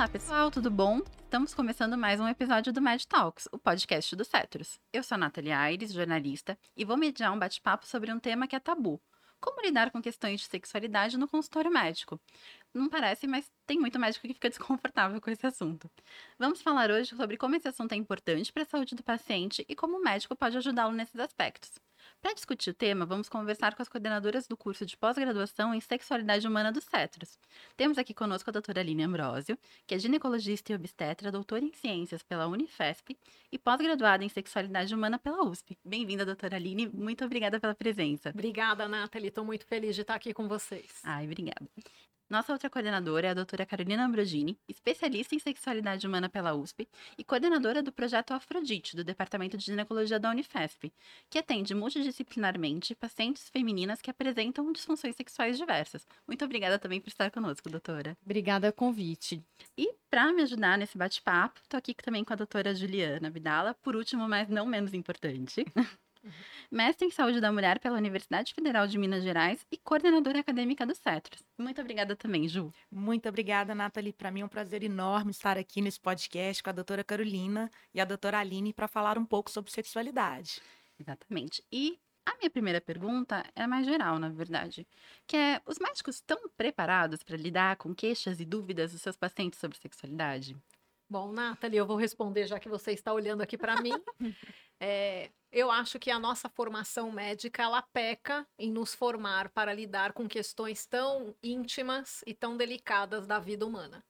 Olá, pessoal, tudo bom? Estamos começando mais um episódio do Mad Talks, o podcast do Cetros. Eu sou a Nathalie Aires, jornalista, e vou mediar um bate-papo sobre um tema que é tabu. Como lidar com questões de sexualidade no consultório médico? Não parece, mas tem muito médico que fica desconfortável com esse assunto. Vamos falar hoje sobre como esse assunto é importante para a saúde do paciente e como o médico pode ajudá-lo nesses aspectos. Para discutir o tema, vamos conversar com as coordenadoras do curso de pós-graduação em Sexualidade Humana do Cetros. Temos aqui conosco a doutora Aline Ambrosio, que é ginecologista e obstetra, doutora em Ciências pela Unifesp e pós-graduada em Sexualidade Humana pela USP. Bem-vinda, doutora Aline. Muito obrigada pela presença. Obrigada, Nathalie. Estou muito feliz de estar aqui com vocês. Ai, obrigada. Nossa outra coordenadora é a doutora Carolina Ambrogini, especialista em sexualidade humana pela USP e coordenadora do projeto Afrodite, do Departamento de Ginecologia da Unifesp, que atende multidisciplinarmente pacientes femininas que apresentam disfunções sexuais diversas. Muito obrigada também por estar conosco, doutora. Obrigada ao convite. E para me ajudar nesse bate-papo, estou aqui também com a doutora Juliana Vidala, por último, mas não menos importante. mestre em Saúde da Mulher pela Universidade Federal de Minas Gerais e coordenadora acadêmica do CETROS. Muito obrigada também, Ju. Muito obrigada, Nathalie. Para mim é um prazer enorme estar aqui nesse podcast com a doutora Carolina e a doutora Aline para falar um pouco sobre sexualidade. Exatamente. E a minha primeira pergunta é mais geral, na verdade, que é: os médicos estão preparados para lidar com queixas e dúvidas dos seus pacientes sobre sexualidade? Bom, Nathalie, eu vou responder já que você está olhando aqui para mim. É, eu acho que a nossa formação médica ela peca em nos formar para lidar com questões tão íntimas e tão delicadas da vida humana.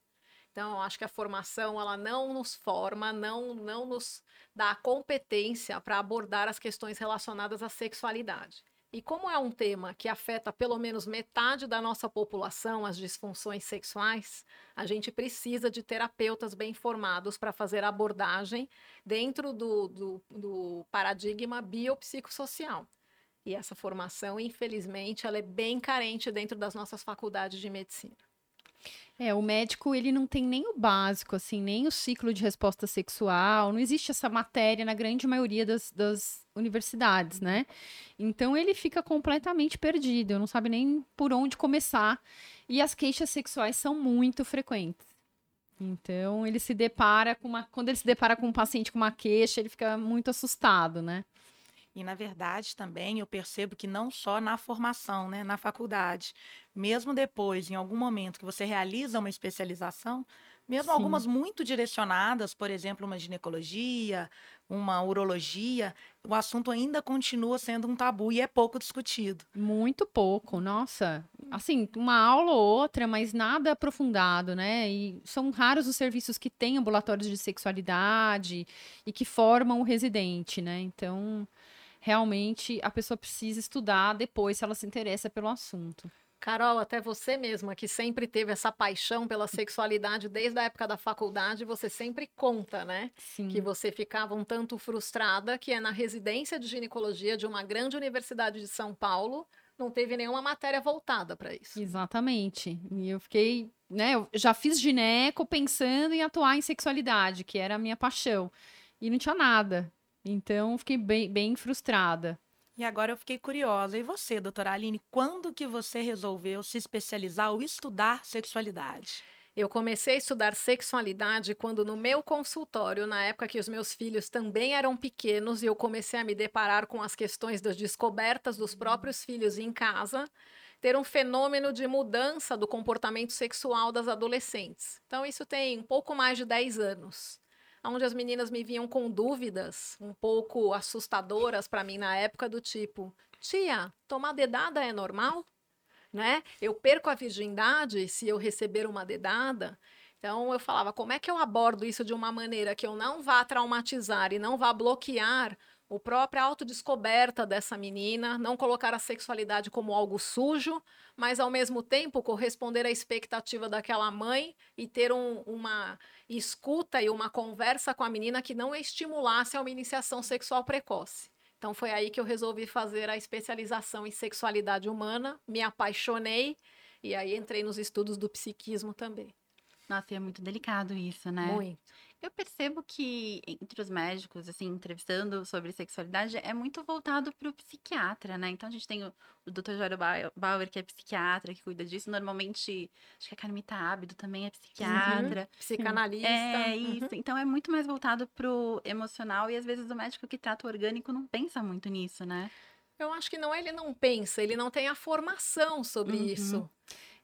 Então, eu acho que a formação ela não nos forma, não, não nos dá a competência para abordar as questões relacionadas à sexualidade. E como é um tema que afeta pelo menos metade da nossa população, as disfunções sexuais, a gente precisa de terapeutas bem formados para fazer abordagem dentro do, do, do paradigma biopsicossocial. E essa formação, infelizmente, ela é bem carente dentro das nossas faculdades de medicina. É, o médico, ele não tem nem o básico, assim, nem o ciclo de resposta sexual, não existe essa matéria na grande maioria das, das universidades, né? Então, ele fica completamente perdido, não sabe nem por onde começar. E as queixas sexuais são muito frequentes. Então, ele se depara com uma. Quando ele se depara com um paciente com uma queixa, ele fica muito assustado, né? E, na verdade, também eu percebo que não só na formação, né, na faculdade, mesmo depois, em algum momento que você realiza uma especialização, mesmo Sim. algumas muito direcionadas, por exemplo, uma ginecologia, uma urologia, o assunto ainda continua sendo um tabu e é pouco discutido. Muito pouco, nossa. Assim, uma aula ou outra, mas nada aprofundado, né? E são raros os serviços que têm ambulatórios de sexualidade e que formam o residente, né? Então, realmente a pessoa precisa estudar depois se ela se interessa pelo assunto. Carol, até você mesma, que sempre teve essa paixão pela sexualidade desde a época da faculdade, você sempre conta, né? Sim. Que você ficava um tanto frustrada que é na residência de ginecologia de uma grande universidade de São Paulo, não teve nenhuma matéria voltada para isso. Exatamente. E eu fiquei, né? Eu já fiz gineco pensando em atuar em sexualidade, que era a minha paixão. E não tinha nada. Então, fiquei bem, bem frustrada. E agora eu fiquei curiosa. E você, doutora Aline, quando que você resolveu se especializar ou estudar sexualidade? Eu comecei a estudar sexualidade quando no meu consultório, na época que os meus filhos também eram pequenos e eu comecei a me deparar com as questões das descobertas dos próprios filhos em casa, ter um fenômeno de mudança do comportamento sexual das adolescentes. Então isso tem um pouco mais de 10 anos onde as meninas me vinham com dúvidas um pouco assustadoras para mim na época do tipo, tia, tomar dedada é normal? Né? Eu perco a virgindade se eu receber uma dedada? Então eu falava, como é que eu abordo isso de uma maneira que eu não vá traumatizar e não vá bloquear o própria autodescoberta dessa menina, não colocar a sexualidade como algo sujo, mas ao mesmo tempo corresponder à expectativa daquela mãe e ter um, uma escuta e uma conversa com a menina que não estimulasse a uma iniciação sexual precoce. Então foi aí que eu resolvi fazer a especialização em sexualidade humana, me apaixonei e aí entrei nos estudos do psiquismo também. Nossa, e é muito delicado isso, né? Muito. Eu percebo que entre os médicos, assim, entrevistando sobre sexualidade, é muito voltado para o psiquiatra, né? Então a gente tem o, o Dr. Jairo Bau- Bauer, que é psiquiatra, que cuida disso. Normalmente, acho que a Carmita Ábido também é psiquiatra. Psicanalista. É Uhum. isso. Então é muito mais voltado pro emocional e às vezes o médico que trata o orgânico não pensa muito nisso, né? Eu acho que não é ele não pensa, ele não tem a formação sobre Uhum. isso.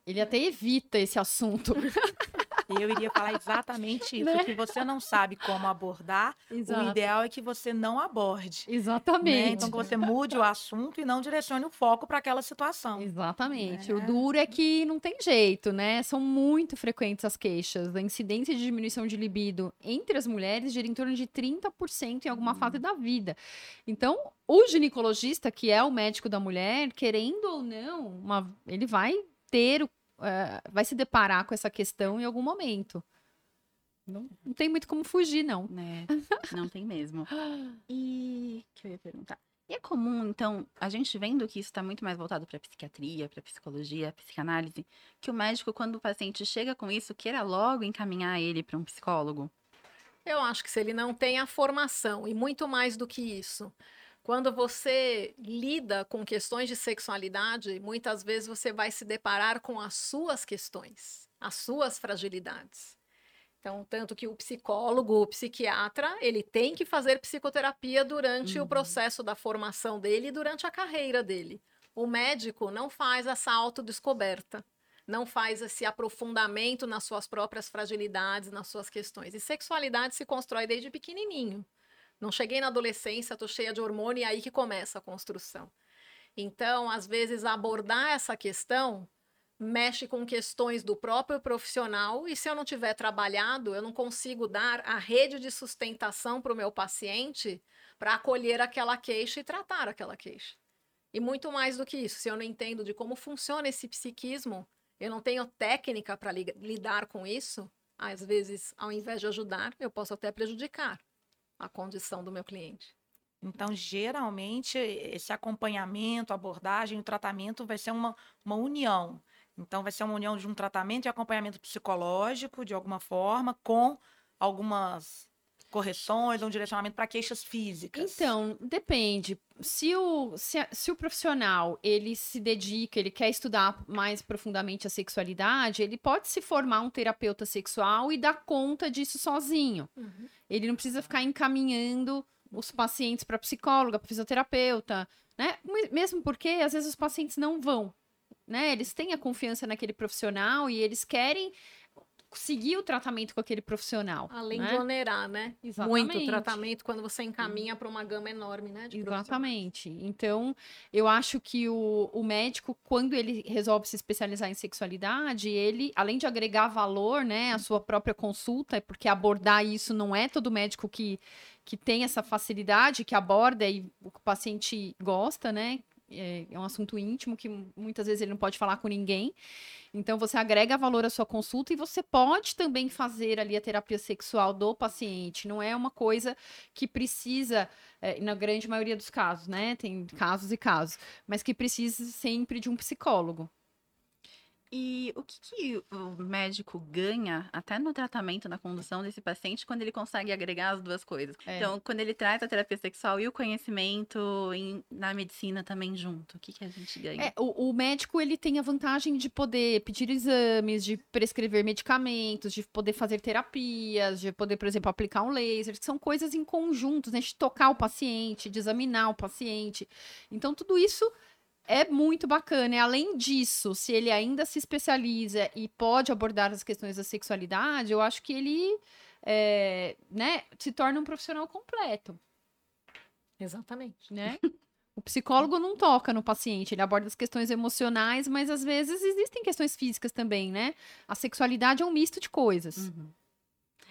Ele até evita esse assunto. Eu iria falar exatamente isso. Né? Se você não sabe como abordar, o ideal é que você não aborde. né? Exatamente. Então, que você mude o assunto e não direcione o foco para aquela situação. Exatamente. O É. duro é que não tem jeito, né? São muito frequentes as queixas. A incidência de diminuição de libido entre as mulheres gira em torno de 30% em alguma fase da vida. Então, o ginecologista, que é o médico da mulher, querendo ou não, uma- ele vai ter, o- eh, vai se deparar com essa questão em algum momento. Não, não tem muito como fugir, não. Né? Não tem mesmo. E o que eu ia perguntar? E é comum, então, a gente vendo que isso está muito mais voltado para psiquiatria, para psicologia, psicanálise, que o médico, quando o paciente chega com isso, queira logo encaminhar ele para um psicólogo. Eu acho que se ele não tem a formação, e muito mais do que isso, quando você lida com questões de sexualidade, muitas vezes você vai se deparar com as suas questões, as suas fragilidades. Então, tanto que o psicólogo, o psiquiatra, ele tem que fazer psicoterapia durante o Uhum. processo da formação dele e durante a carreira dele. O médico não faz essa autodescoberta, não faz esse aprofundamento nas suas próprias fragilidades, nas suas questões. E sexualidade se constrói desde pequenininho. Não cheguei na adolescência, tô cheia de hormônio e é aí que começa a construção. Então, às vezes, abordar essa questão mexe com questões do próprio profissional e se eu não tiver trabalhado, eu não consigo dar a rede de sustentação para o meu paciente para acolher aquela queixa e tratar aquela queixa. E muito mais do que isso, se eu não entendo de como funciona esse psiquismo, eu não tenho técnica para lidar com isso, às vezes, ao invés de ajudar, eu posso até prejudicar a condição do meu cliente. Então, geralmente, esse acompanhamento, abordagem, o tratamento vai ser uma, uma união. Então, vai ser uma união de um tratamento e acompanhamento psicológico, de alguma forma, com algumas correções, um direcionamento para queixas físicas. Então, depende. Se o, se, se o profissional ele se dedica, ele quer estudar mais profundamente a sexualidade, ele pode se formar um terapeuta sexual e dar conta disso sozinho. Ele não precisa ficar encaminhando os pacientes para psicóloga, para fisioterapeuta, né? Me- Mesmo porque às vezes os pacientes não vão, né? Eles têm a confiança naquele profissional e eles querem seguir o tratamento com aquele profissional. Além né? de onerar, né? Exatamente. Muito tratamento quando você encaminha para uma gama enorme, né? Exatamente. Então, eu acho que o, o médico, quando ele resolve se especializar em sexualidade, ele, além de agregar valor, né, à sua própria consulta, é porque abordar isso não é todo médico que, que tem essa facilidade, que aborda e o paciente gosta, né? É, é um assunto íntimo que muitas vezes ele não pode falar com ninguém. Então, você agrega valor à sua consulta e você pode também fazer ali a terapia sexual do paciente. Não é uma coisa que precisa, é, na grande maioria dos casos, né? Tem casos e casos, mas que precisa sempre de um psicólogo. E o que, que o médico ganha, até no tratamento, na condução desse paciente, quando ele consegue agregar as duas coisas? É. Então, quando ele traz a terapia sexual e o conhecimento em- na medicina também junto, o que, que a gente ganha? É, o, o médico ele tem a vantagem de poder pedir exames, de prescrever medicamentos, de poder fazer terapias, de poder, por exemplo, aplicar um laser, que são coisas em conjuntos, né? De tocar o paciente, de examinar o paciente. Então, tudo isso é muito bacana. E além disso, se ele ainda se especializa e pode abordar as questões da sexualidade, eu acho que ele é, né, se torna um profissional completo Exatamente. né? O psicólogo não toca no paciente, ele aborda as questões emocionais, mas às vezes existem questões físicas também, né? A sexualidade é um misto de coisas. Uhum.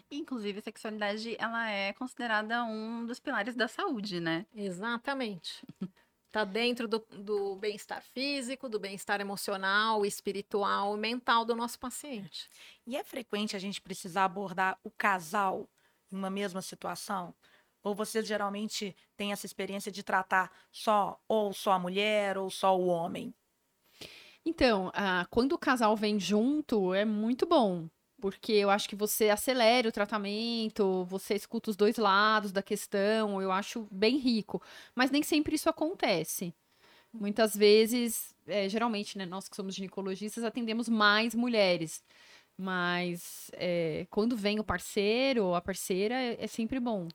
Inclusive, a sexualidade, ela é considerada um dos pilares da saúde, né? Exatamente. Está dentro do, do bem-estar físico, do bem-estar emocional, espiritual, mental do nosso paciente. E é frequente a gente precisar abordar o casal em uma mesma situação? Ou vocês geralmente têm essa experiência de tratar só ou só a mulher ou só o homem? Então, ah, quando o casal vem junto, é muito bom. Porque eu acho que você acelera o tratamento, você escuta os dois lados da questão, eu acho bem rico. Mas nem sempre isso acontece. Muitas vezes, é, geralmente, né, nós que somos ginecologistas atendemos mais mulheres. Mas é, quando vem o parceiro ou a parceira, é, é sempre bom.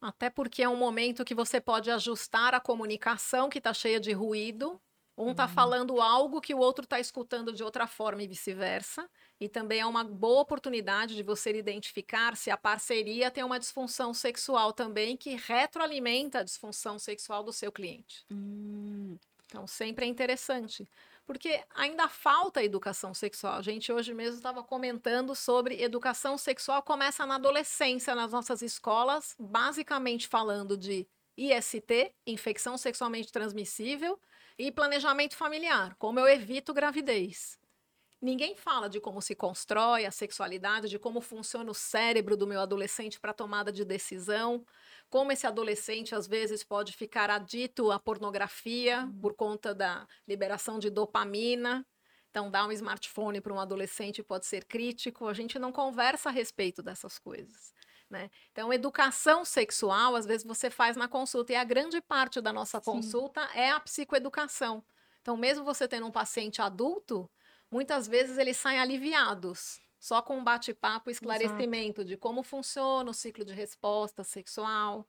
Até porque é um momento que você pode ajustar a comunicação que está cheia de ruído. Um está uhum. falando algo que o outro está escutando de outra forma e vice-versa. E também é uma boa oportunidade de você identificar se a parceria tem uma disfunção sexual também que retroalimenta a disfunção sexual do seu cliente. Hum. Então, sempre é interessante. Porque ainda falta educação sexual. A gente hoje mesmo estava comentando sobre educação sexual começa na adolescência nas nossas escolas, basicamente falando de IST, infecção sexualmente transmissível, e planejamento familiar, como eu evito gravidez. Ninguém fala de como se constrói a sexualidade, de como funciona o cérebro do meu adolescente para tomada de decisão, como esse adolescente às vezes pode ficar adito à pornografia uhum. por conta da liberação de dopamina. Então, dar um smartphone para um adolescente pode ser crítico. A gente não conversa a respeito dessas coisas. Né? Então, educação sexual, às vezes você faz na consulta, e a grande parte da nossa Sim. consulta é a psicoeducação. Então, mesmo você tendo um paciente adulto, muitas vezes eles saem aliviados só com um bate-papo esclarecimento Exato. de como funciona o ciclo de resposta sexual,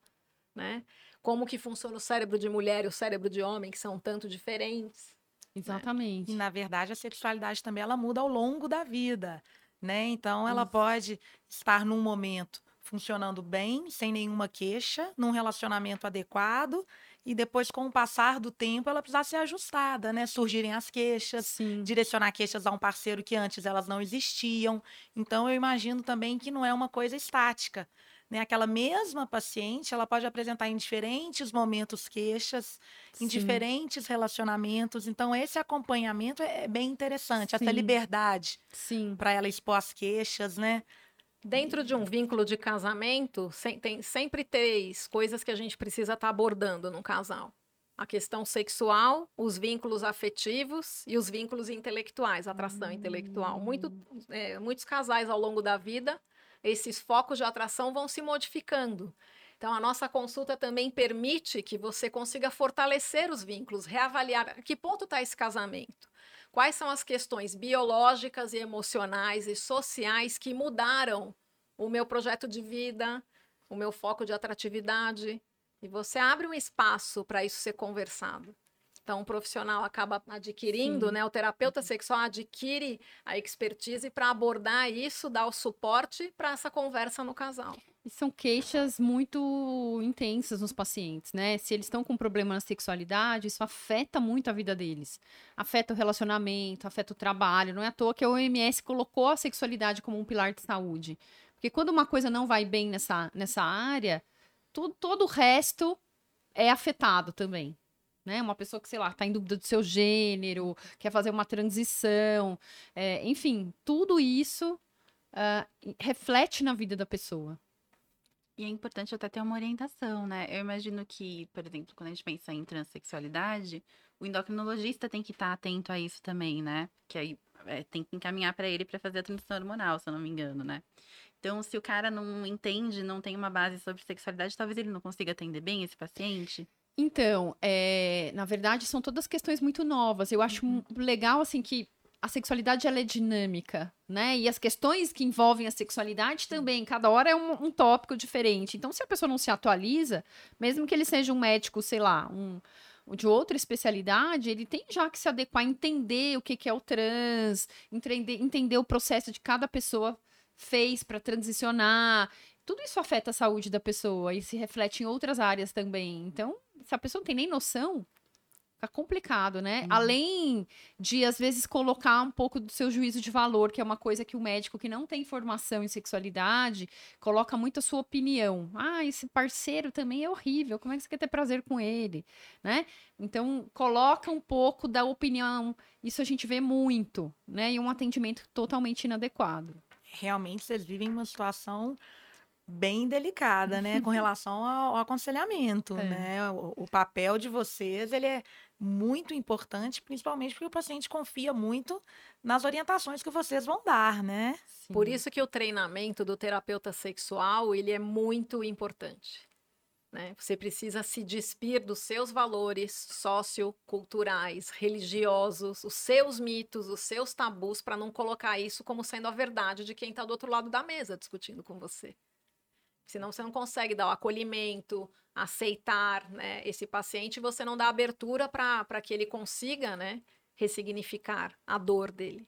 né? Como que funciona o cérebro de mulher e o cérebro de homem, que são tanto diferentes. Né? Exatamente. Né? E na verdade a sexualidade também ela muda ao longo da vida, né? Então ela Isso. pode estar num momento funcionando bem, sem nenhuma queixa, num relacionamento adequado, e depois, com o passar do tempo, ela precisar ser ajustada, né? Surgirem as queixas, Sim. direcionar queixas a um parceiro que antes elas não existiam. Então, eu imagino também que não é uma coisa estática. Né? Aquela mesma paciente, ela pode apresentar em diferentes momentos queixas, Sim. em diferentes relacionamentos. Então, esse acompanhamento é bem interessante. Sim. Essa liberdade para ela expor as queixas, né? Dentro de um vínculo de casamento, tem sempre três coisas que a gente precisa estar tá abordando no casal. A questão sexual, os vínculos afetivos e os vínculos intelectuais, atração hum. intelectual. Muito, é, muitos casais ao longo da vida, esses focos de atração vão se modificando. Então, a nossa consulta também permite que você consiga fortalecer os vínculos, reavaliar a que ponto está esse casamento. Quais são as questões biológicas e emocionais e sociais que mudaram o meu projeto de vida, o meu foco de atratividade? E você abre um espaço para isso ser conversado. Então, o profissional acaba adquirindo, Sim. né? O terapeuta uhum. sexual adquire a expertise para abordar isso, dar o suporte para essa conversa no casal. E são queixas muito intensas nos pacientes, né? Se eles estão com problema na sexualidade, isso afeta muito a vida deles. Afeta o relacionamento, afeta o trabalho. Não é à toa que a OMS colocou a sexualidade como um pilar de saúde. Porque quando uma coisa não vai bem nessa, nessa área, tudo, todo o resto é afetado também. Né? Uma pessoa que, sei lá, está em dúvida do seu gênero, quer fazer uma transição, é, enfim, tudo isso uh, reflete na vida da pessoa. E é importante até ter uma orientação, né? Eu imagino que, por exemplo, quando a gente pensa em transexualidade, o endocrinologista tem que estar tá atento a isso também, né? Que aí é, tem que encaminhar para ele para fazer a transição hormonal, se eu não me engano, né? Então, se o cara não entende, não tem uma base sobre sexualidade, talvez ele não consiga atender bem esse paciente. Então, é, na verdade, são todas questões muito novas. Eu acho uhum. legal, assim, que a sexualidade ela é dinâmica, né? E as questões que envolvem a sexualidade também, cada hora é um, um, tópico diferente. Então, se a pessoa não se atualiza, mesmo que ele seja um médico, sei lá, um de outra especialidade, ele tem já que se adequar, entender o que, que é o trans, entender, entender o processo de cada pessoa fez para transicionar. Tudo isso afeta a saúde da pessoa e se reflete em outras áreas também. Então, se a pessoa não tem nem noção, Fica complicado, né? Uhum. Além de, às vezes, colocar um pouco do seu juízo de valor, que é uma coisa que o médico que não tem formação em sexualidade coloca muito a sua opinião. Ah, esse parceiro também é horrível, como é que você quer ter prazer com ele? Né? Então, coloca um pouco da opinião. Isso a gente vê muito, né? E um atendimento totalmente inadequado. Realmente, vocês vivem uma situação bem delicada, né, com relação ao, ao aconselhamento, É. né? O, o papel de vocês, ele é muito importante, principalmente porque o paciente confia muito nas orientações que vocês vão dar, né? Por Sim. isso que o treinamento do terapeuta sexual, ele é muito importante. Né? Você precisa se despir dos seus valores socioculturais, religiosos, os seus mitos, os seus tabus, para não colocar isso como sendo a verdade de quem está do outro lado da mesa discutindo com você. Senão você não consegue dar o acolhimento, aceitar né, esse paciente, você não dá abertura para que ele consiga né, ressignificar a dor dele.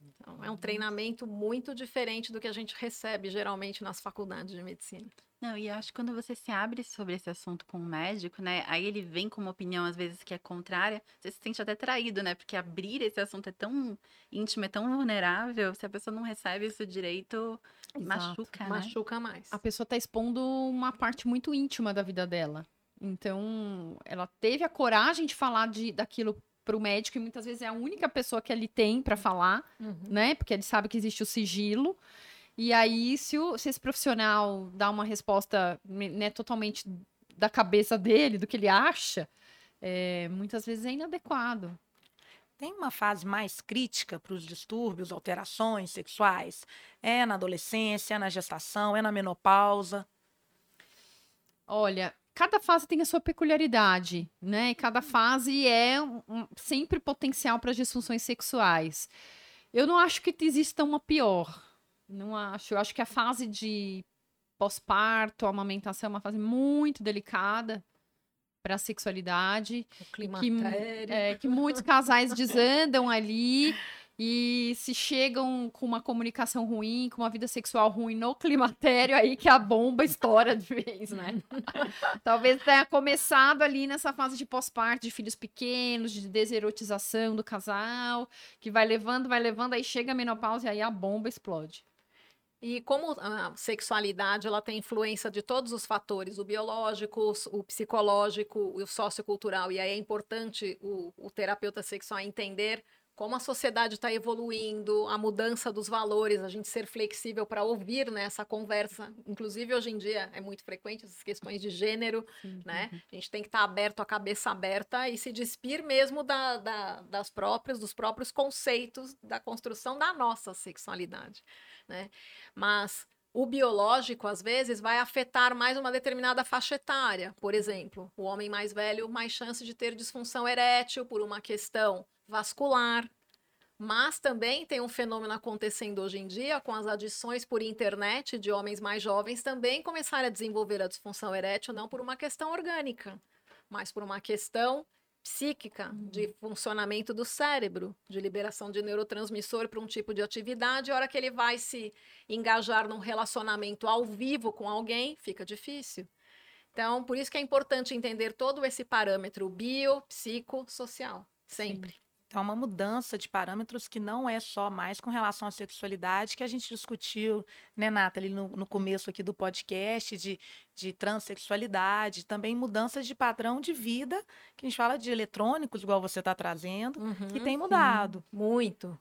Então, é um treinamento muito diferente do que a gente recebe geralmente nas faculdades de medicina. Não, e eu acho que quando você se abre sobre esse assunto com o médico, né? Aí ele vem com uma opinião, às vezes, que é contrária, você se sente até traído, né? Porque abrir esse assunto é tão íntimo, é tão vulnerável, se a pessoa não recebe isso direito, Exato. machuca, né? Machuca mais. a pessoa tá expondo uma parte muito íntima da vida dela. Então, ela teve a coragem de falar de, daquilo pro médico e muitas vezes é a única pessoa que ele tem para falar, Uhum. né? Porque ele sabe que existe o sigilo. E aí, se, o- se esse profissional dá uma resposta né, totalmente da cabeça dele, do que ele acha, é, muitas vezes é inadequado. Tem uma fase mais crítica para os distúrbios, alterações sexuais? É na adolescência, é na gestação, é na menopausa? Olha, cada fase tem a sua peculiaridade, né? E cada fase é um- um- sempre potencial para as disfunções sexuais. Eu não acho que exista uma pior. Não acho. Eu acho que a fase de pós-parto, amamentação é uma fase muito delicada para a sexualidade. O que, climatério. é, que muitos casais desandam ali e se chegam com uma comunicação ruim, com uma vida sexual ruim no climatério, aí que a bomba estoura de vez, né? Talvez tenha começado ali nessa fase de pós-parto, de filhos pequenos, de deserotização do casal, que vai levando, vai levando, aí chega a menopausa e aí a bomba explode. E como a sexualidade ela tem influência de todos os fatores, o biológico, o psicológico, o sociocultural, e aí é importante o, o terapeuta sexual entender como a sociedade está evoluindo, a mudança dos valores, a gente ser flexível para ouvir né, essa conversa. Inclusive, hoje em dia é muito frequente essas questões de gênero, né? A gente tem que estar aberto, a cabeça aberta e se despir mesmo da, da- das próprias, dos próprios conceitos da construção da nossa sexualidade, né? Mas o biológico, às vezes, vai afetar mais uma determinada faixa etária. Por exemplo, o homem mais velho, mais chance de ter disfunção erétil por uma questão vascular. Mas também tem um fenômeno acontecendo hoje em dia com as adições por internet de homens mais jovens também começarem a desenvolver a disfunção erétil, não por uma questão orgânica, mas por uma questão psíquica, de funcionamento do cérebro, de liberação de neurotransmissor para um tipo de atividade. A hora que ele vai se engajar num relacionamento ao vivo com alguém, fica difícil. Então, por isso que é importante entender todo esse parâmetro bio, psico, social, sempre. Então, é uma mudança de parâmetros que não é só mais com relação à sexualidade, que a gente discutiu, né, Nathalie, no, no começo aqui do podcast, de, de transexualidade, também mudanças de padrão de vida, que a gente fala de eletrônicos, igual você está trazendo, que Uhum. tem mudado. Muito.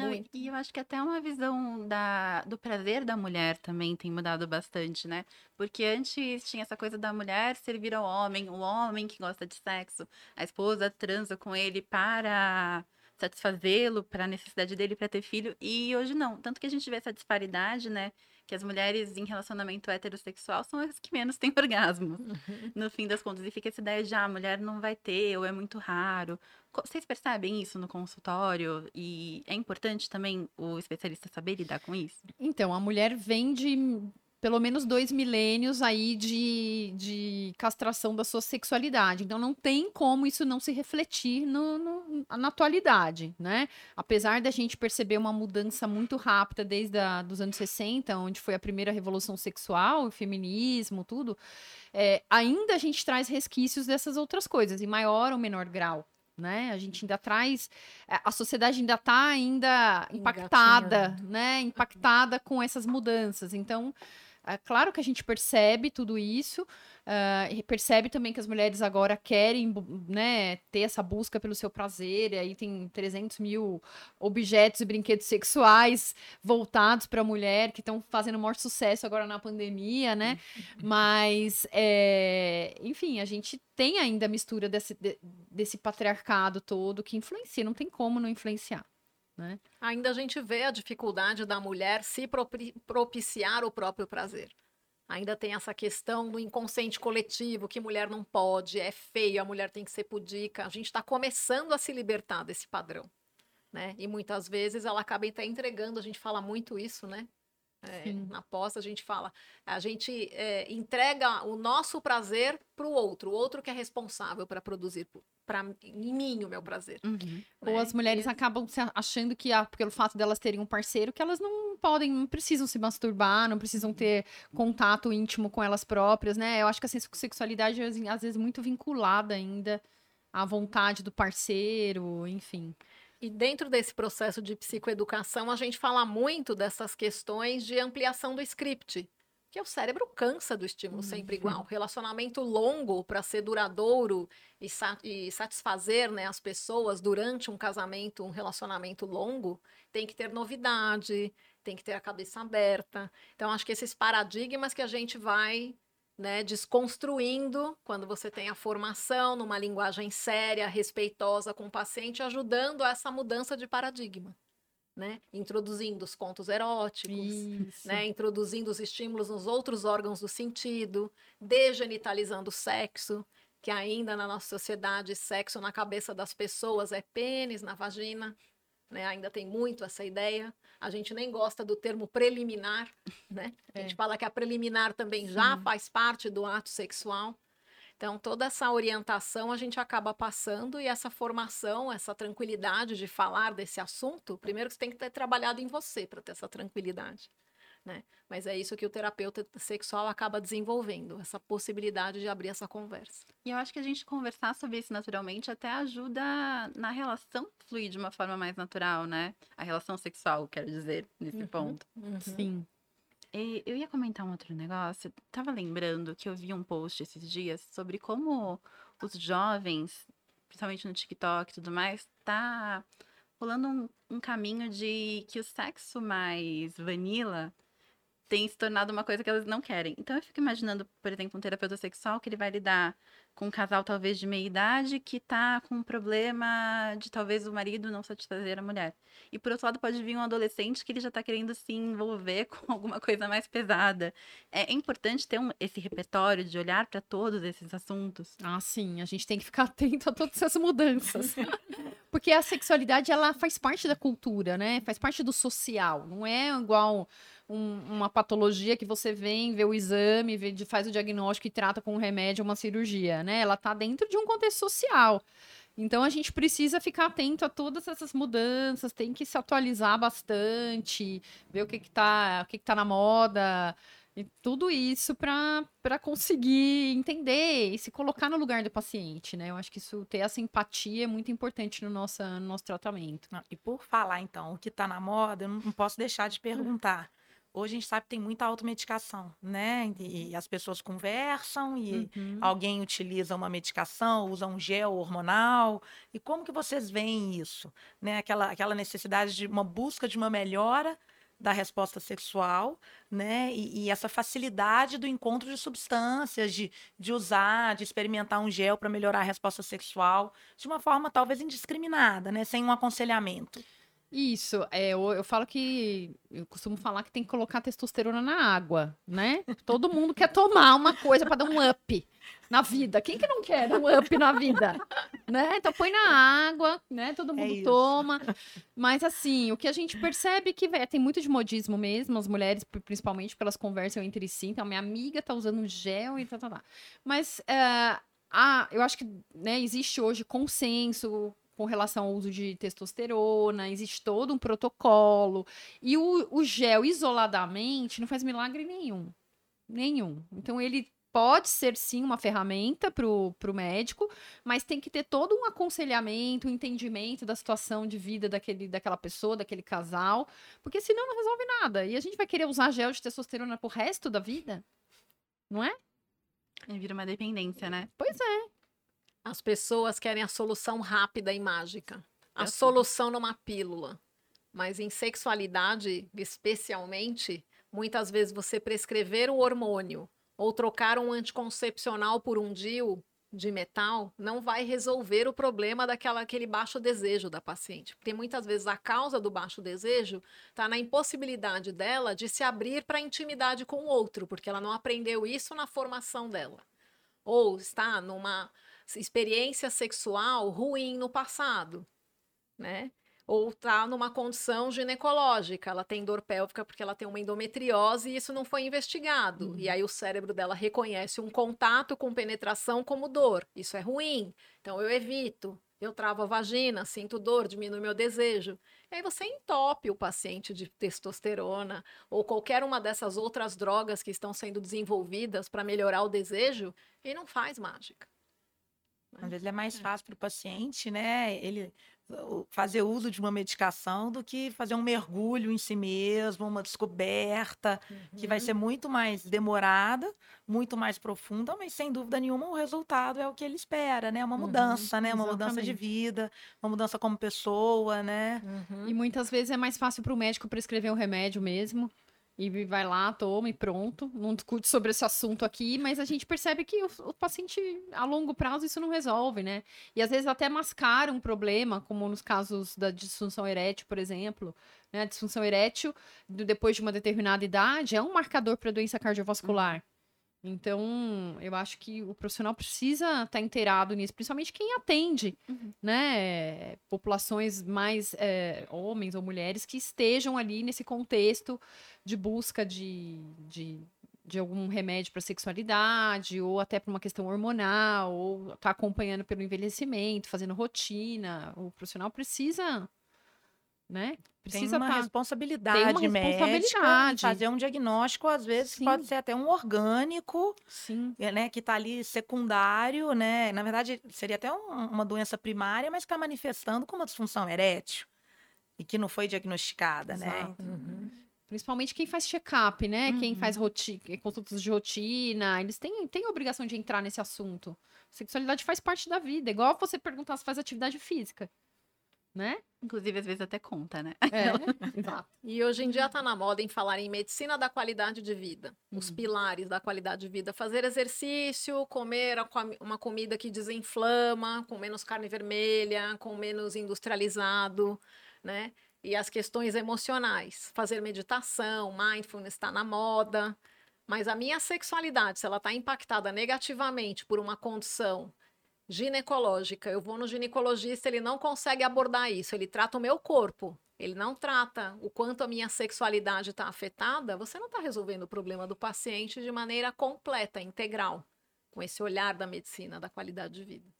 Não, e- e eu acho que até uma visão da, do prazer da mulher também tem mudado bastante, né? Porque antes tinha essa coisa da mulher servir ao homem, o homem que gosta de sexo, a esposa transa com ele para satisfazê-lo, para a necessidade dele para ter filho, e hoje não. Tanto que a gente vê essa disparidade, né? Que as mulheres em relacionamento heterossexual são as que menos têm orgasmo, no fim das contas. E fica essa ideia de, ah, a mulher não vai ter, ou é muito raro. Vocês percebem isso no consultório? E é importante também o especialista saber lidar com isso? Então, a mulher vem de pelo menos dois milênios aí de, de castração da sua sexualidade. Então, não tem como isso não se refletir no, no- na atualidade, né? Apesar da gente perceber uma mudança muito rápida desde a, dos anos 60, onde foi a primeira revolução sexual, o feminismo, tudo, é, ainda a gente traz resquícios dessas outras coisas, em maior ou menor grau. Né? A gente ainda traz, a- a sociedade ainda está ainda impactada, né? Impactada com essas mudanças. Então, é claro que a gente percebe tudo isso, uh, percebe também que as mulheres agora querem né, ter essa busca pelo seu prazer, e aí tem 300 mil objetos e brinquedos sexuais voltados para a mulher, que estão fazendo maior sucesso agora na pandemia, né? Mas, é, enfim, a gente tem ainda a mistura desse, de, desse patriarcado todo que influencia, não tem como não influenciar. Né? Ainda a gente vê a dificuldade da mulher se propiciar o próprio prazer. Ainda tem essa questão do inconsciente coletivo, que mulher não pode, é feio, a mulher tem que ser pudica. A gente está começando a se libertar desse padrão. Né? E muitas vezes ela acaba até entregando, a gente fala muito isso, né? É, na pós a gente fala, a gente é, entrega o nosso prazer para o outro, o outro que é responsável para produzir para mim o meu prazer. Uhum. Né? Ou as mulheres e... acabam achando que ah, pelo fato delas terem um parceiro que elas não podem, não precisam se masturbar, não precisam ter contato íntimo com elas próprias, né? Eu acho que a sexualidade assim, às vezes muito vinculada ainda à vontade do parceiro, enfim. E dentro desse processo de psicoeducação, a gente fala muito dessas questões de ampliação do script, que o cérebro cansa do estímulo sempre uhum. igual. Relacionamento longo para ser duradouro e, sa e satisfazer né, as pessoas durante um casamento, um relacionamento longo, tem que ter novidade, tem que ter a cabeça aberta. Então, acho que esses paradigmas que a gente vai né, desconstruindo quando você tem a formação numa linguagem séria, respeitosa com o paciente, ajudando a essa mudança de paradigma. Né? Introduzindo os contos eróticos, né? introduzindo os estímulos nos outros órgãos do sentido, degenitalizando o sexo, que ainda na nossa sociedade, sexo na cabeça das pessoas é pênis na vagina, né? Ainda tem muito essa ideia. A gente nem gosta do termo preliminar, né? A gente é. fala que a preliminar também Sim. já faz parte do ato sexual. Então, toda essa orientação a gente acaba passando e essa formação, essa tranquilidade de falar desse assunto, primeiro você tem que ter trabalhado em você para ter essa tranquilidade né? Mas é isso que o terapeuta sexual acaba desenvolvendo, essa possibilidade de abrir essa conversa. E eu acho que a gente conversar sobre isso naturalmente até ajuda na relação fluir de uma forma mais natural, né? A relação sexual, quero dizer, nesse uhum, ponto. Uhum. Sim. E eu ia comentar um outro negócio. Tava lembrando que eu vi um post esses dias sobre como os jovens, principalmente no TikTok e tudo mais, tá rolando um, um caminho de que o sexo mais vanilla tem se tornado uma coisa que elas não querem. Então eu fico imaginando, por exemplo, um terapeuta sexual que ele vai lidar com um casal talvez de meia idade que tá com um problema de talvez o marido não satisfazer a mulher. E por outro lado pode vir um adolescente que ele já tá querendo se envolver com alguma coisa mais pesada. É, é importante ter um, esse repertório de olhar para todos esses assuntos. Ah, sim, a gente tem que ficar atento a todas essas mudanças. Porque a sexualidade ela faz parte da cultura, né? Faz parte do social, não é igual um, uma patologia que você vem, vê o exame, vê, faz o diagnóstico e trata com um remédio uma cirurgia, né? Ela está dentro de um contexto social. Então a gente precisa ficar atento a todas essas mudanças, tem que se atualizar bastante, ver o que está o que, que tá na moda, e tudo isso para conseguir entender e se colocar no lugar do paciente, né? Eu acho que isso ter essa empatia é muito importante no nosso, no nosso tratamento. E por falar, então, o que está na moda, eu não posso deixar de perguntar. Hoje a gente sabe que tem muita automedicação, né? E as pessoas conversam e uhum. alguém utiliza uma medicação, usa um gel hormonal. E como que vocês veem isso? Né? Aquela, aquela necessidade de uma busca de uma melhora da resposta sexual, né? E, e, essa facilidade do encontro de substâncias, de, de usar, de experimentar um gel para melhorar a resposta sexual, de uma forma talvez indiscriminada, né? Sem um aconselhamento. Isso, é, eu, eu falo que. Eu costumo falar que tem que colocar testosterona na água, né? Todo mundo quer tomar uma coisa para dar um up na vida. Quem que não quer um up na vida? Né? Então põe na água, né? Todo é mundo é toma. Mas assim, o que a gente percebe é que véio, tem muito de modismo mesmo, as mulheres, principalmente, porque elas conversam entre si. Então, minha amiga tá usando gel e tal, tal, tal. Mas. Uh, ah, eu acho que né, existe hoje consenso com relação ao uso de testosterona, existe todo um protocolo. E o, o gel isoladamente não faz milagre nenhum. Nenhum. Então ele pode ser sim uma ferramenta para o médico, mas tem que ter todo um aconselhamento, um entendimento da situação de vida daquele, daquela pessoa, daquele casal, porque senão não resolve nada. E a gente vai querer usar gel de testosterona pro resto da vida? Não é? E vira uma dependência, né? Pois é. As pessoas querem a solução rápida e mágica. A Eu sei. solução numa pílula. Mas em sexualidade, especialmente, muitas vezes você prescrever um hormônio ou trocar um anticoncepcional por um DIU de metal não vai resolver o problema daquela aquele baixo desejo da paciente. Porque muitas vezes a causa do baixo desejo está na impossibilidade dela de se abrir para a intimidade com o outro, porque ela não aprendeu isso na formação dela. Ou está numa experiência sexual ruim no passado, né? Ou está numa condição ginecológica, ela tem dor pélvica porque ela tem uma endometriose e isso não foi investigado. E aí o cérebro dela reconhece um contato com penetração como dor. Isso é ruim. Então eu evito. Eu travo a vagina, sinto dor, diminui meu desejo. E aí você entope o paciente de testosterona ou qualquer uma dessas outras drogas que estão sendo desenvolvidas para melhorar o desejo e não faz mágica. Às vezes é mais fácil para o paciente, né? Ele fazer uso de uma medicação do que fazer um mergulho em si mesmo, uma descoberta, que vai ser muito mais demorada, muito mais profunda, mas sem dúvida nenhuma o resultado é o que ele espera, né? Uma Uhum, mudança, né? Uma mudança de exatamente. vida, uma mudança como pessoa, né? E muitas vezes é mais fácil para o médico prescrever o remédio mesmo. E vai lá, toma e pronto. Não discute sobre esse assunto aqui, mas a gente percebe que o, o paciente, a longo prazo, isso não resolve, né? E às vezes até mascara um problema, como nos casos da disfunção erétil, por exemplo. Né? A disfunção erétil, depois de uma determinada idade, é um marcador para doença cardiovascular. Então, eu acho que o profissional precisa estar inteirado nisso, principalmente quem atende, Uhum. né? Populações mais é, homens ou mulheres que estejam ali nesse contexto de busca de, de, de algum remédio para sexualidade, ou até para uma questão hormonal, ou tá acompanhando pelo envelhecimento, fazendo rotina. O profissional precisa, né? Tem Precisa uma tá- responsabilidade médica em responsabilidade. fazer um diagnóstico, às vezes, Sim. pode ser até um orgânico, Sim. é, né, que está ali secundário, né? Na verdade, seria até um- uma doença primária, mas está manifestando com uma disfunção erétil e que não foi diagnosticada, né? Exato. Principalmente quem faz check-up, né? Quem faz Uhum. roti consultas de rotina, eles têm, têm obrigação de entrar nesse assunto. Sexualidade faz parte da vida, igual você perguntar se faz atividade física, né? Inclusive, às vezes até conta, né? É, exato. E hoje em dia está na moda em falar em medicina da qualidade de vida, os pilares da qualidade de vida. Fazer exercício, comer uma comida que desinflama, com menos carne vermelha, com menos industrializado, né? E as questões emocionais. Fazer meditação, mindfulness está na moda. Mas a minha sexualidade, se ela está impactada negativamente por uma condição ginecológica, eu vou no ginecologista, ele não consegue abordar isso, ele trata o meu corpo, ele não trata o quanto a minha sexualidade está afetada, você não está resolvendo o problema do paciente de maneira completa, integral, com esse olhar da medicina, da qualidade de vida.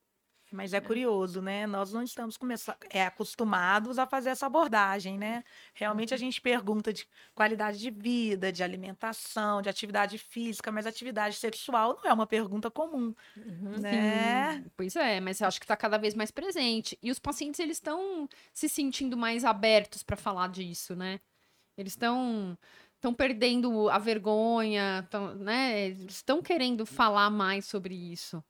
Mas é curioso, né? Nós não estamos é, acostumados a fazer essa abordagem, né? Realmente a gente pergunta de qualidade de vida, de alimentação, de atividade física, mas atividade sexual não é uma pergunta comum, né? Sim, Pois é, mas eu acho que está cada vez mais presente. E os pacientes, eles estão se sentindo mais abertos para falar disso, né? Eles estão estão perdendo a vergonha, tão, né? Estão querendo falar mais sobre isso.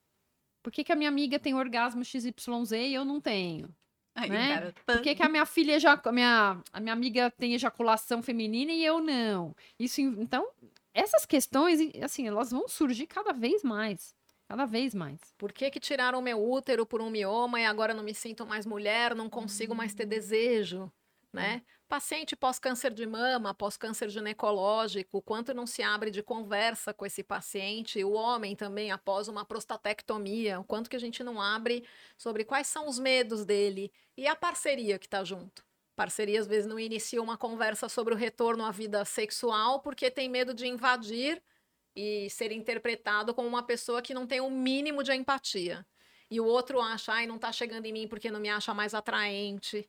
Por que, que a minha amiga tem orgasmo XYZ e eu não tenho? Aí, Né? Por que, que a minha filha já, minha, a minha amiga tem ejaculação feminina e eu não? Isso, en- então, essas questões, assim, elas vão surgir cada vez mais, cada vez mais. Por que, que tiraram meu útero por um mioma e agora não me sinto mais mulher, não consigo mais ter desejo, né? Paciente pós-câncer de mama, pós-câncer ginecológico, quanto não se abre de conversa com esse paciente, o homem também após uma prostatectomia, o quanto que a gente não abre sobre quais são os medos dele e a parceria que está junto. Parceria às vezes não inicia uma conversa sobre o retorno à vida sexual porque tem medo de invadir e ser interpretado como uma pessoa que não tem o mínimo de empatia. E o outro acha, ai, não está chegando em mim porque não me acha mais atraente,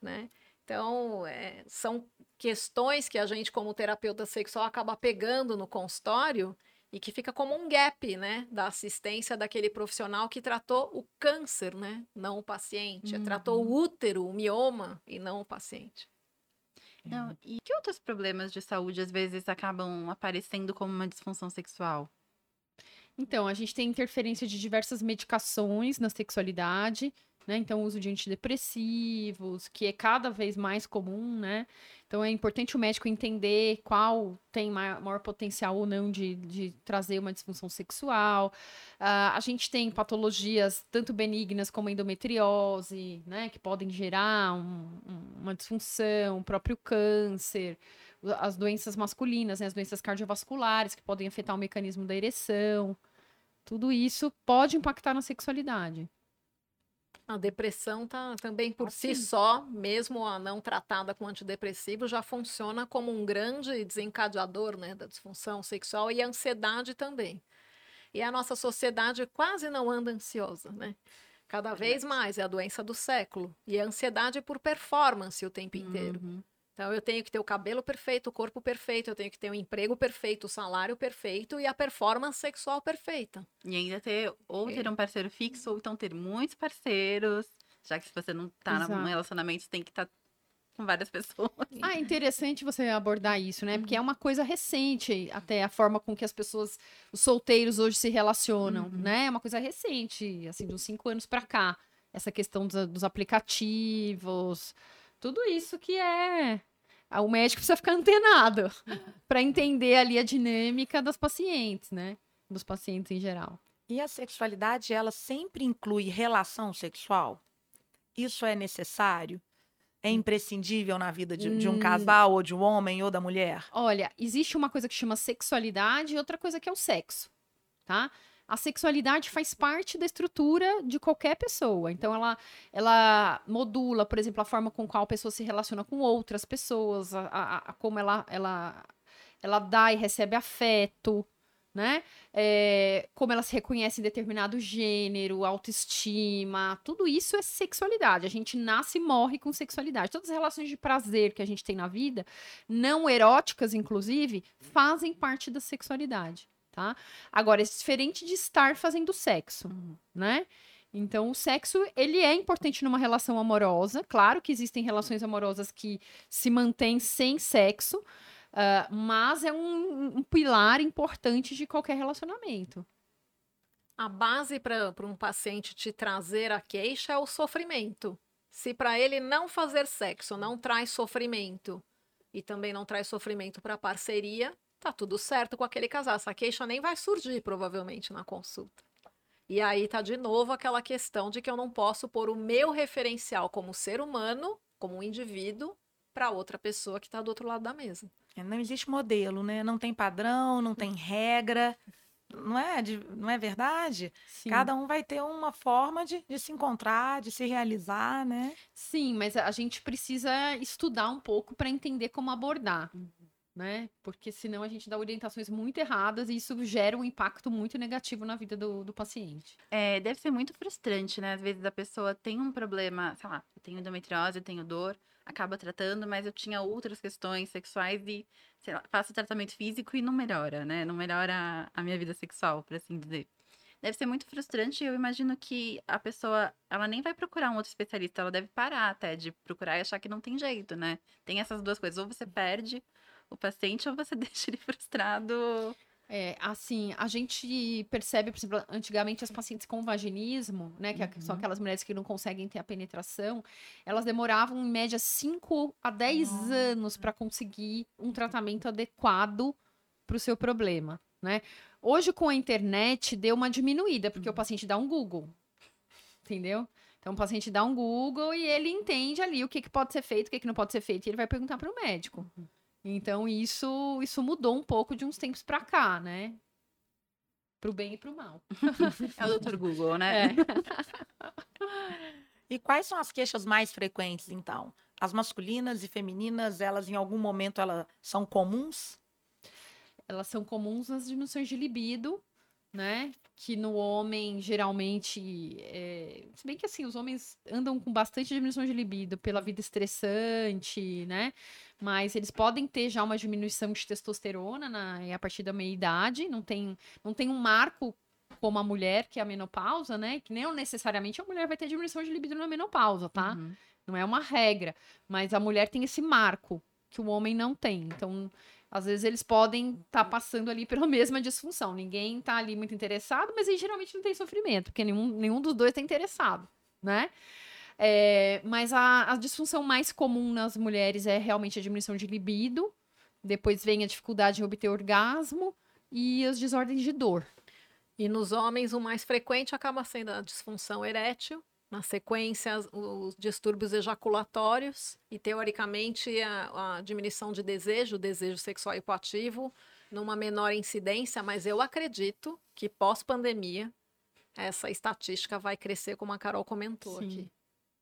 né? Então, é, são questões que a gente, como terapeuta sexual, acaba pegando no consultório e que fica como um gap, né, da assistência daquele profissional que tratou o câncer, né, não o paciente, uhum. tratou o útero, o mioma e não o paciente. Não, e que outros problemas de saúde às vezes acabam aparecendo como uma disfunção sexual? Então, a gente tem interferência de diversas medicações na sexualidade, né? Então, o uso de antidepressivos, que é cada vez mais comum, né? Então, é importante o médico entender qual tem maior, maior potencial ou não de, de, trazer uma disfunção sexual. Uh, a gente tem patologias tanto benignas como endometriose, né? Que podem gerar um, um, uma disfunção, o próprio câncer as doenças masculinas, né, as doenças cardiovasculares que podem afetar o mecanismo da ereção. Tudo isso pode impactar na sexualidade. A depressão tá também por assim. si só, mesmo a não tratada com antidepressivo, já funciona como um grande desencadeador né, da disfunção sexual e a ansiedade também. E a nossa sociedade quase não anda ansiosa, né? Cada vez mais é a doença do século. E a ansiedade por performance o tempo inteiro. Uhum. Então, eu tenho que ter o cabelo perfeito, o corpo perfeito, eu tenho que ter o emprego perfeito, o salário perfeito e a performance sexual perfeita. E ainda ter, ou ter um parceiro fixo, ou então ter muitos parceiros, já que se você não tá Exato. num relacionamento, você tem que estar tá com várias pessoas. Ah, interessante você abordar isso, né? Porque é uma coisa recente, até a forma com que as pessoas, os solteiros hoje se relacionam, uhum. né? É uma coisa recente, assim, de uns cinco anos para cá. Essa questão dos, dos aplicativos, tudo isso que é. O médico precisa ficar antenado para entender ali a dinâmica das pacientes, né? Dos pacientes em geral. E a sexualidade, ela sempre inclui relação sexual? Isso é necessário? É imprescindível na vida de, de, um hum. casal, ou de um homem, ou da mulher? Olha, existe uma coisa que chama sexualidade e outra coisa que é o sexo, tá? A sexualidade faz parte da estrutura de qualquer pessoa. Então, ela, ela modula, por exemplo, a forma com qual a pessoa se relaciona com outras pessoas, a, a, a como ela, ela, ela dá e recebe afeto, né? É, como ela se reconhece em determinado gênero, autoestima, tudo isso é sexualidade. A gente nasce e morre com sexualidade. Todas as relações de prazer que a gente tem na vida, não eróticas, inclusive, fazem parte da sexualidade tá? Agora, é diferente de estar fazendo sexo, uhum. né? Então, o sexo, ele é importante numa relação amorosa. Claro que existem relações amorosas que se mantêm sem sexo, uh, mas é um, um, pilar importante de qualquer relacionamento. A base para um paciente te trazer a queixa é o sofrimento. Se para ele não fazer sexo não traz sofrimento e também não traz sofrimento para a parceria, tá tudo certo com aquele casal. Essa queixa nem vai surgir, provavelmente, na consulta. E aí tá de novo aquela questão de que eu não posso pôr o meu referencial como ser humano, como um indivíduo, para outra pessoa que está do outro lado da mesa. É, não existe modelo, né? Não tem padrão, não tem regra. Não é, de, não é verdade? Sim. Cada um vai ter uma forma de, de se encontrar, de se realizar, né? Sim, mas a gente precisa estudar um pouco para entender como abordar. Uhum né? Porque senão a gente dá orientações muito erradas e isso gera um impacto muito negativo na vida do, do paciente. É, deve ser muito frustrante, né? Às vezes a pessoa tem um problema, sei lá, eu tenho endometriose, eu tenho dor, acaba tratando, mas eu tinha outras questões sexuais e, sei lá, faço tratamento físico e não melhora, né? Não melhora a minha vida sexual, por assim dizer. Deve ser muito frustrante. Eu imagino que a pessoa, ela nem vai procurar um outro especialista, ela deve parar até de procurar e achar que não tem jeito, né? Tem essas duas coisas, ou você perde o paciente ou você deixa ele frustrado. É, assim, a gente percebe, por exemplo, antigamente as pacientes com vaginismo, né, que uhum. são aquelas mulheres que não conseguem ter a penetração, elas demoravam em média 5 a 10 anos para conseguir um tratamento adequado para o seu problema, né? Hoje com a internet deu uma diminuída, porque uhum. o paciente dá um Google. Entendeu? Então o paciente dá um Google e ele entende ali o que, que pode ser feito, o que, que não pode ser feito, e ele vai perguntar para o médico. Uhum. Então isso isso mudou um pouco de uns tempos para cá, né? Pro bem e pro mal. é o Dr. Google, né? É. e quais são as queixas mais frequentes, então? As masculinas e femininas, elas em algum momento elas são comuns? Elas são comuns nas diminuições de libido, né? Que no homem, geralmente. É... Se bem que assim, os homens andam com bastante diminuição de libido pela vida estressante, né? Mas eles podem ter já uma diminuição de testosterona na, a partir da meia-idade, não tem, não tem um marco como a mulher, que é a menopausa, né? Que nem necessariamente a mulher vai ter diminuição de libido na menopausa, tá? Uhum. Não é uma regra, mas a mulher tem esse marco que o homem não tem. Então, às vezes eles podem estar tá passando ali pela mesma disfunção. Ninguém tá ali muito interessado, mas aí geralmente não tem sofrimento, porque nenhum, nenhum dos dois está interessado, né? É, mas a, a disfunção mais comum nas mulheres é realmente a diminuição de libido, depois vem a dificuldade em obter orgasmo e as desordens de dor. E nos homens, o mais frequente acaba sendo a disfunção erétil, na sequência, os distúrbios ejaculatórios e, teoricamente, a, a diminuição de desejo, desejo sexual hipoativo, numa menor incidência, mas eu acredito que pós-pandemia essa estatística vai crescer, como a Carol comentou Sim. aqui.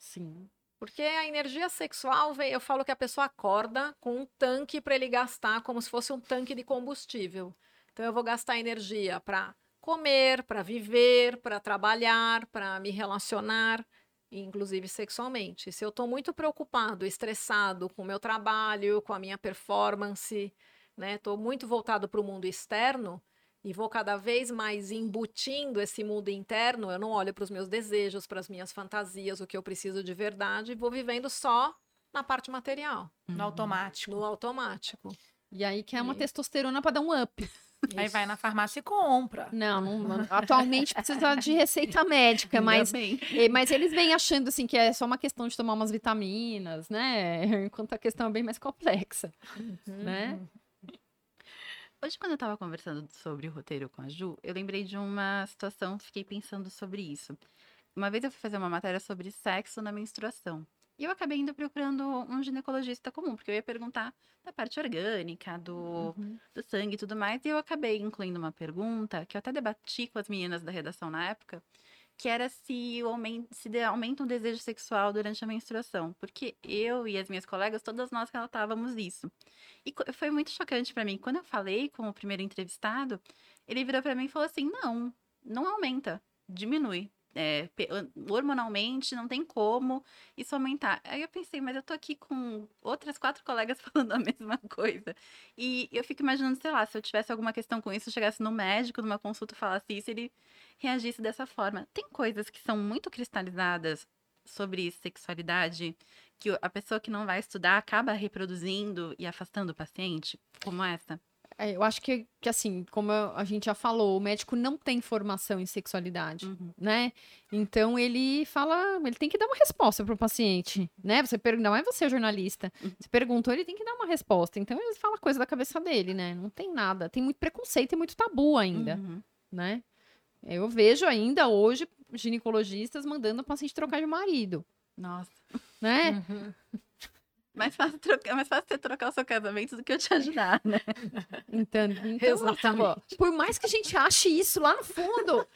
Sim. Porque a energia sexual, eu falo que a pessoa acorda com um tanque para ele gastar, como se fosse um tanque de combustível. Então, eu vou gastar energia para comer, para viver, para trabalhar, para me relacionar, inclusive sexualmente. Se eu estou muito preocupado, estressado com o meu trabalho, com a minha performance, né? Estou muito voltado para o mundo externo, e vou cada vez mais embutindo esse mundo interno, eu não olho para os meus desejos, para as minhas fantasias, o que eu preciso de verdade, e vou vivendo só na parte material. No uhum. automático. No automático. E aí que é uma e... testosterona para dar um up. Isso. Aí vai na farmácia e compra. Não, não atualmente precisa de receita médica, mas, mas eles vêm achando assim que é só uma questão de tomar umas vitaminas, né? Enquanto a questão é bem mais complexa, uhum. né? Hoje, quando eu tava conversando sobre o roteiro com a Ju, eu lembrei de uma situação, fiquei pensando sobre isso. Uma vez eu fui fazer uma matéria sobre sexo na menstruação. E eu acabei indo procurando um ginecologista comum, porque eu ia perguntar da parte orgânica, do, uhum. do sangue e tudo mais. E eu acabei incluindo uma pergunta que eu até debati com as meninas da redação na época, que era se, aumenta, se aumenta um desejo sexual durante a menstruação. Porque eu e as minhas colegas, todas nós relatávamos isso. E foi muito chocante para mim. Quando eu falei com o primeiro entrevistado, ele virou para mim e falou assim: não, não aumenta, diminui. É, hormonalmente não tem como isso aumentar. Aí eu pensei, mas eu tô aqui com outras quatro colegas falando a mesma coisa. E eu fico imaginando, sei lá, se eu tivesse alguma questão com isso, chegasse no médico, numa consulta, falasse isso, ele reagisse dessa forma. Tem coisas que são muito cristalizadas sobre sexualidade que a pessoa que não vai estudar acaba reproduzindo e afastando o paciente, como essa? É, eu acho que, que, assim, como a gente já falou, o médico não tem formação em sexualidade, uhum. né? Então ele fala, ele tem que dar uma resposta para o paciente, né? Você pergunta, não é você jornalista, uhum. você perguntou, ele tem que dar uma resposta. Então ele fala coisa da cabeça dele, né? Não tem nada, tem muito preconceito e muito tabu ainda, uhum. né? Eu vejo ainda hoje ginecologistas mandando o paciente trocar de marido. Nossa. Né? Uhum. Mais fácil, trocar, mais fácil você trocar o seu casamento do que eu te ajudar, né? Então, então Exatamente. por mais que a gente ache isso lá no fundo,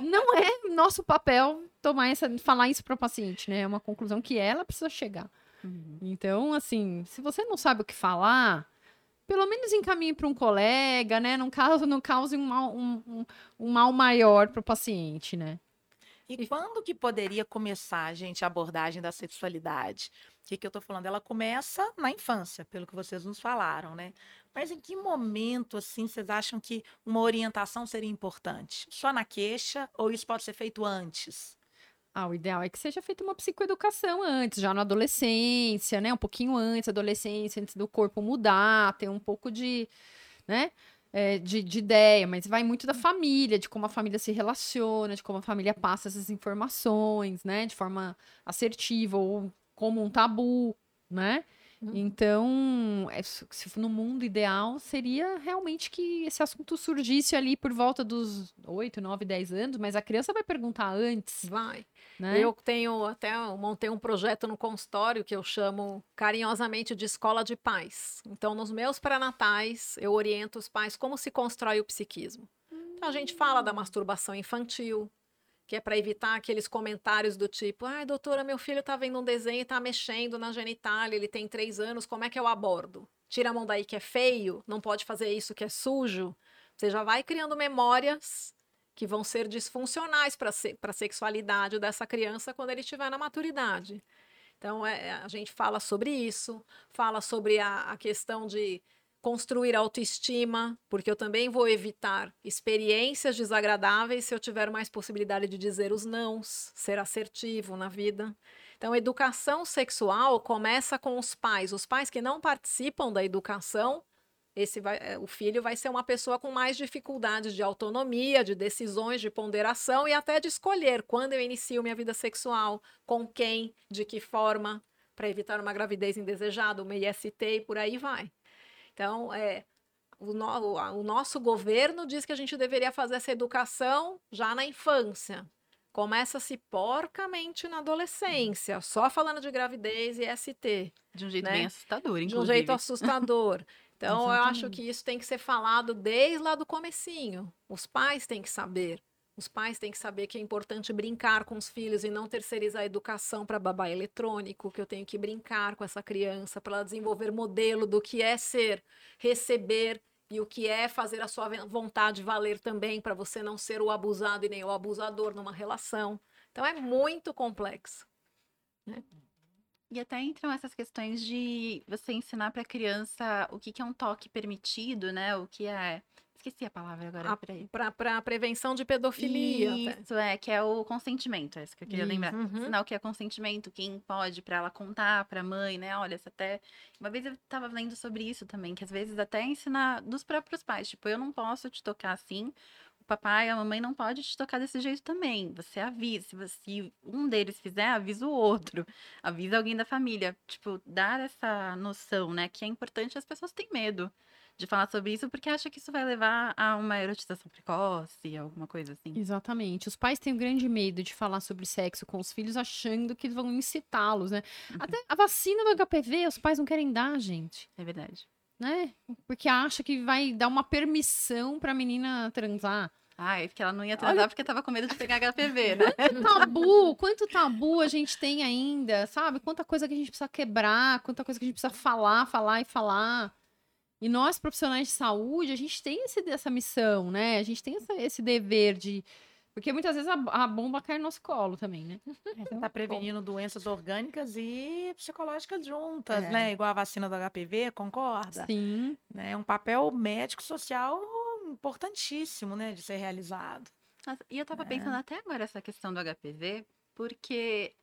não é nosso papel tomar essa, falar isso para o paciente, né? É uma conclusão que ela precisa chegar. Uhum. Então, assim, se você não sabe o que falar, pelo menos encaminhe para um colega, né? Não cause, não cause um, mal, um, um, um mal maior para o paciente, né? E quando que poderia começar, gente, a abordagem da sexualidade? O que, que eu estou falando? Ela começa na infância, pelo que vocês nos falaram, né? Mas em que momento, assim, vocês acham que uma orientação seria importante? Só na queixa ou isso pode ser feito antes? Ah, o ideal é que seja feita uma psicoeducação antes, já na adolescência, né? Um pouquinho antes, adolescência, antes do corpo mudar, ter um pouco de, né? É, de, de, ideia, mas vai muito da família, de como a família se relaciona, de como a família passa essas informações, né? De forma assertiva ou como um tabu, né? Uhum. Então, é, se no mundo ideal, seria realmente que esse assunto surgisse ali por volta dos 8, 9, 10 anos, mas a criança vai perguntar antes. Vai. Né? Eu tenho até montei um projeto no consultório que eu chamo carinhosamente de escola de pais. Então, nos meus pré-natais, eu oriento os pais como se constrói o psiquismo. Então, a gente fala da masturbação infantil, que é para evitar aqueles comentários do tipo: ai, doutora, meu filho está vendo um desenho e está mexendo na genitália, ele tem três anos, como é que eu abordo? Tira a mão daí que é feio, não pode fazer isso que é sujo. Você já vai criando memórias que vão ser disfuncionais para a sexualidade dessa criança quando ele estiver na maturidade. Então, é, a gente fala sobre isso, fala sobre a, a questão de construir autoestima, porque eu também vou evitar experiências desagradáveis se eu tiver mais possibilidade de dizer os nãos, ser assertivo na vida. Então, educação sexual começa com os pais. Os pais que não participam da educação, esse vai, eh, o filho vai ser uma pessoa com mais dificuldades de autonomia, de decisões, de ponderação e até de escolher quando eu inicio minha vida sexual, com quem, de que forma, para evitar uma gravidez indesejada, uma IST e por aí vai. Então, é, o, no, o nosso governo diz que a gente deveria fazer essa educação já na infância. Começa-se porcamente na adolescência, só falando de gravidez e ST. De um jeito né? bem assustador, inclusive. De um jeito assustador. Então, eu acho que isso tem que ser falado desde lá do comecinho. Os pais têm que saber. Os pais têm que saber que é importante brincar com os filhos e não terceirizar a educação para babá eletrônico, que eu tenho que brincar com essa criança para ela desenvolver modelo do que é ser, receber e o que é fazer a sua vontade valer também para você não ser o abusado e nem o abusador numa relação. Então é muito complexo. Né? E até entram essas questões de você ensinar para a criança o que, que é um toque permitido, né? O que é Esqueci a palavra agora. Para prevenção de pedofilia. Isso, até. é, que é o consentimento, é isso que eu queria isso, lembrar. Uhum. Ensinar o que é consentimento, quem pode para ela contar para a mãe, né? Olha, até. Uma vez eu estava lendo sobre isso também, que às vezes até ensinar dos próprios pais. Tipo, eu não posso te tocar assim, o papai, a mamãe não pode te tocar desse jeito também. Você avisa, se, você, se um deles fizer, avisa o outro, avisa alguém da família. Tipo, dar essa noção, né? Que é importante, as pessoas têm medo de falar sobre isso, porque acha que isso vai levar a uma erotização precoce, alguma coisa assim. Exatamente. Os pais têm um grande medo de falar sobre sexo com os filhos, achando que vão incitá-los, né? Uhum. Até a vacina do HPV, os pais não querem dar, gente. É verdade. Né? Porque acha que vai dar uma permissão pra menina transar. Ah, é porque ela não ia transar Olha... porque tava com medo de pegar HPV, né? Quanto tabu, quanto tabu a gente tem ainda, sabe? Quanta coisa que a gente precisa quebrar, quanta coisa que a gente precisa falar, falar e falar. E nós, profissionais de saúde, a gente tem esse, essa missão, né? A gente tem essa, esse dever de. Porque muitas vezes a, a, bomba cai no nosso colo também, né? Então, tá prevenindo bom. doenças orgânicas e psicológicas juntas, é. né? Igual a vacina do HPV, concorda? Sim. Né? É um papel médico-social importantíssimo, né? De ser realizado. E eu tava é. pensando até agora essa questão do HPV, porque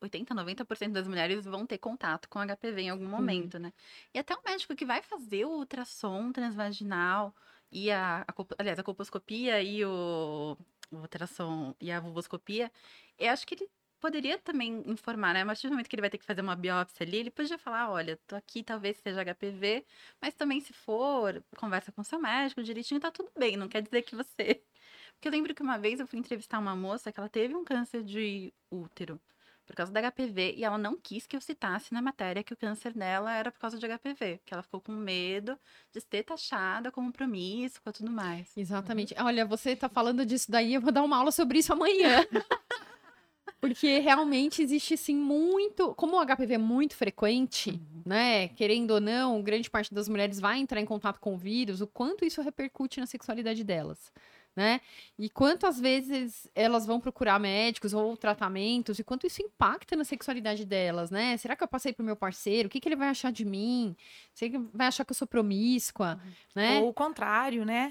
80, 90% das mulheres vão ter contato com HPV em algum momento, né? E até o médico que vai fazer o ultrassom transvaginal e a, a aliás, a colposcopia e o, o ultrassom e a vulvoscopia, eu acho que ele poderia também informar, né? Mas no momento que ele vai ter que fazer uma biópsia ali, ele podia falar, olha, tô aqui, talvez seja HPV, mas também se for, conversa com seu médico direitinho, tá tudo bem, não quer dizer que você... Porque eu lembro que uma vez eu fui entrevistar uma moça que ela teve um câncer de útero por causa da HPV e ela não quis que eu citasse na matéria que o câncer dela era por causa de HPV, que ela ficou com medo de ser taxada como promíscua e tudo mais. Exatamente. Uhum. Olha, você tá falando disso daí, eu vou dar uma aula sobre isso amanhã. Porque realmente existe, assim, muito. Como o HPV é muito frequente, uhum. né? Querendo ou não, grande parte das mulheres vai entrar em contato com o vírus, o quanto isso repercute na sexualidade delas né? E quantas vezes elas vão procurar médicos ou tratamentos e quanto isso impacta na sexualidade delas, né? Será que eu passei pro meu parceiro? O que, que ele vai achar de mim? Será que vai achar que eu sou promíscua, né? Ou o contrário, né?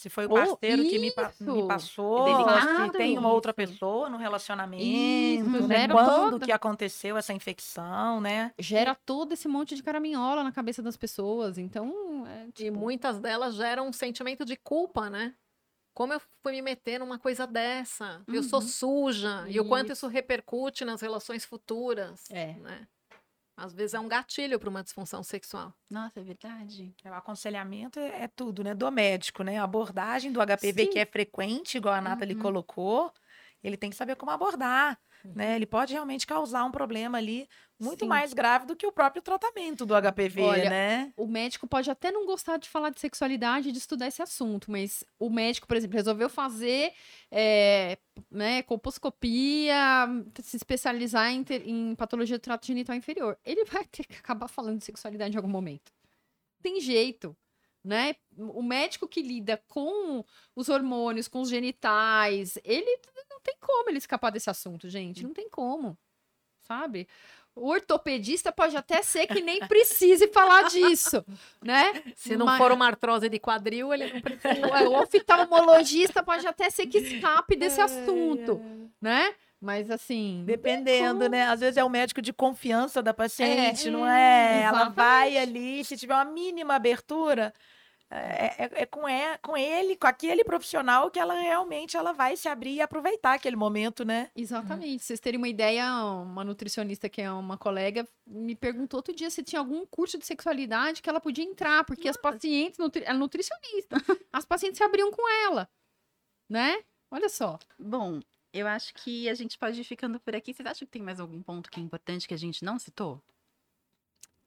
Se foi o parceiro que me, me passou, é se tem uma outra pessoa no relacionamento, isso, né? quando toda... que aconteceu essa infecção, né? Gera todo esse monte de caraminhola na cabeça das pessoas, então... É, tipo... E muitas delas geram um sentimento de culpa, né? Como eu fui me meter numa coisa dessa? Uhum. Eu sou uhum. suja. Isso. E o quanto isso repercute nas relações futuras. É. Né? Às vezes é um gatilho para uma disfunção sexual. Nossa, é verdade. É, o aconselhamento é, é, tudo, né? Do médico, né? A abordagem do HPV, Sim. que é frequente, igual a Nathalie uhum. colocou, ele tem que saber como abordar. Né? Ele pode realmente causar um problema ali muito Sim. mais grave do que o próprio tratamento do HPV, Olha, né? O médico pode até não gostar de falar de sexualidade, de estudar esse assunto, mas o médico, por exemplo, resolveu fazer é, né, colposcopia, se especializar em, ter, em patologia do trato genital inferior. Ele vai ter que acabar falando de sexualidade em algum momento. Tem jeito né? O médico que lida com os hormônios, com os genitais, ele não tem como ele escapar desse assunto, gente. Não tem como, sabe? O ortopedista pode até ser que nem precise falar disso, né? Se não Mas- for uma artrose de quadril, ele não precisa. o oftalmologista pode até ser que escape desse assunto, né? Mas assim, Dependendo, né? Às vezes é o médico de confiança da paciente, É, não é? Ela exatamente. vai ali, se tiver uma mínima abertura, é, é- é com, e- com ele, com aquele profissional que ela realmente ela vai se abrir e aproveitar aquele momento, né? Exatamente. Vocês terem uma ideia, uma nutricionista que é uma colega me perguntou outro dia se tinha algum curso de sexualidade que ela podia entrar, porque as pacientes, nutri... ela é nutricionista, as pacientes se abriam com ela, né? Olha só. Bom, eu acho que a gente pode ir ficando por aqui. Vocês acham que tem mais algum ponto que é importante que a gente não citou?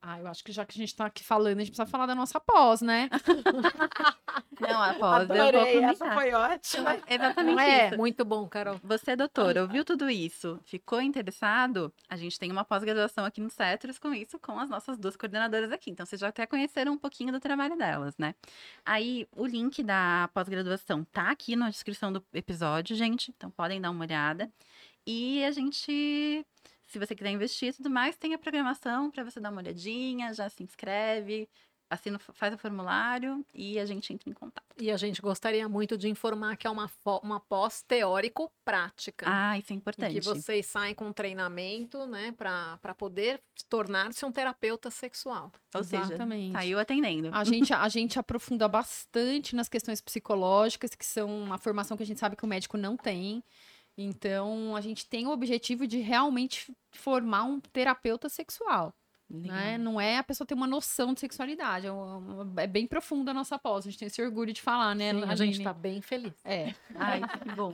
Ah, eu acho que já que a gente tá aqui falando, a gente precisa falar da nossa pós, né? Não, eu vou Adorei, essa comentar. foi ótima. Exatamente Não é? isso. Muito bom, Carol. Você, doutor, ouviu tudo isso? Ficou interessado? A gente tem uma pós-graduação aqui no Cetros com isso, com as nossas duas coordenadoras aqui. Então, vocês já até conheceram um pouquinho do trabalho delas, né? Aí, o link da pós-graduação tá aqui na descrição do episódio, gente. Então, podem dar uma olhada. E a gente, se você quiser investir e tudo mais, tem a programação para você dar uma olhadinha, já se inscreve, assina, faz o formulário e a gente entra em contato. E a gente gostaria muito de informar que é uma, uma pós teórico-prática. Ah, isso é importante. que vocês saem com treinamento, né, para poder tornar-se um terapeuta sexual. Ou seja, Exatamente. saiu atendendo. A gente, a gente aprofunda bastante nas questões psicológicas, que são uma formação que a gente sabe que o médico não tem. Então, a gente tem o objetivo de realmente formar um terapeuta sexual. Né? Não é a pessoa ter uma noção de sexualidade. É, uma- é bem profunda a nossa pós. A gente tem esse orgulho de falar, né? Sim, a gente está bem feliz. É. Ai, que bom.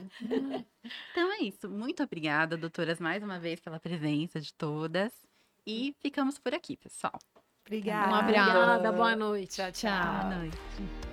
Então é isso. Muito obrigada, doutoras, mais uma vez pela presença de todas. E ficamos por aqui, pessoal. Obrigada. Um abraço. Obrigada, boa noite. Tchau. Boa noite.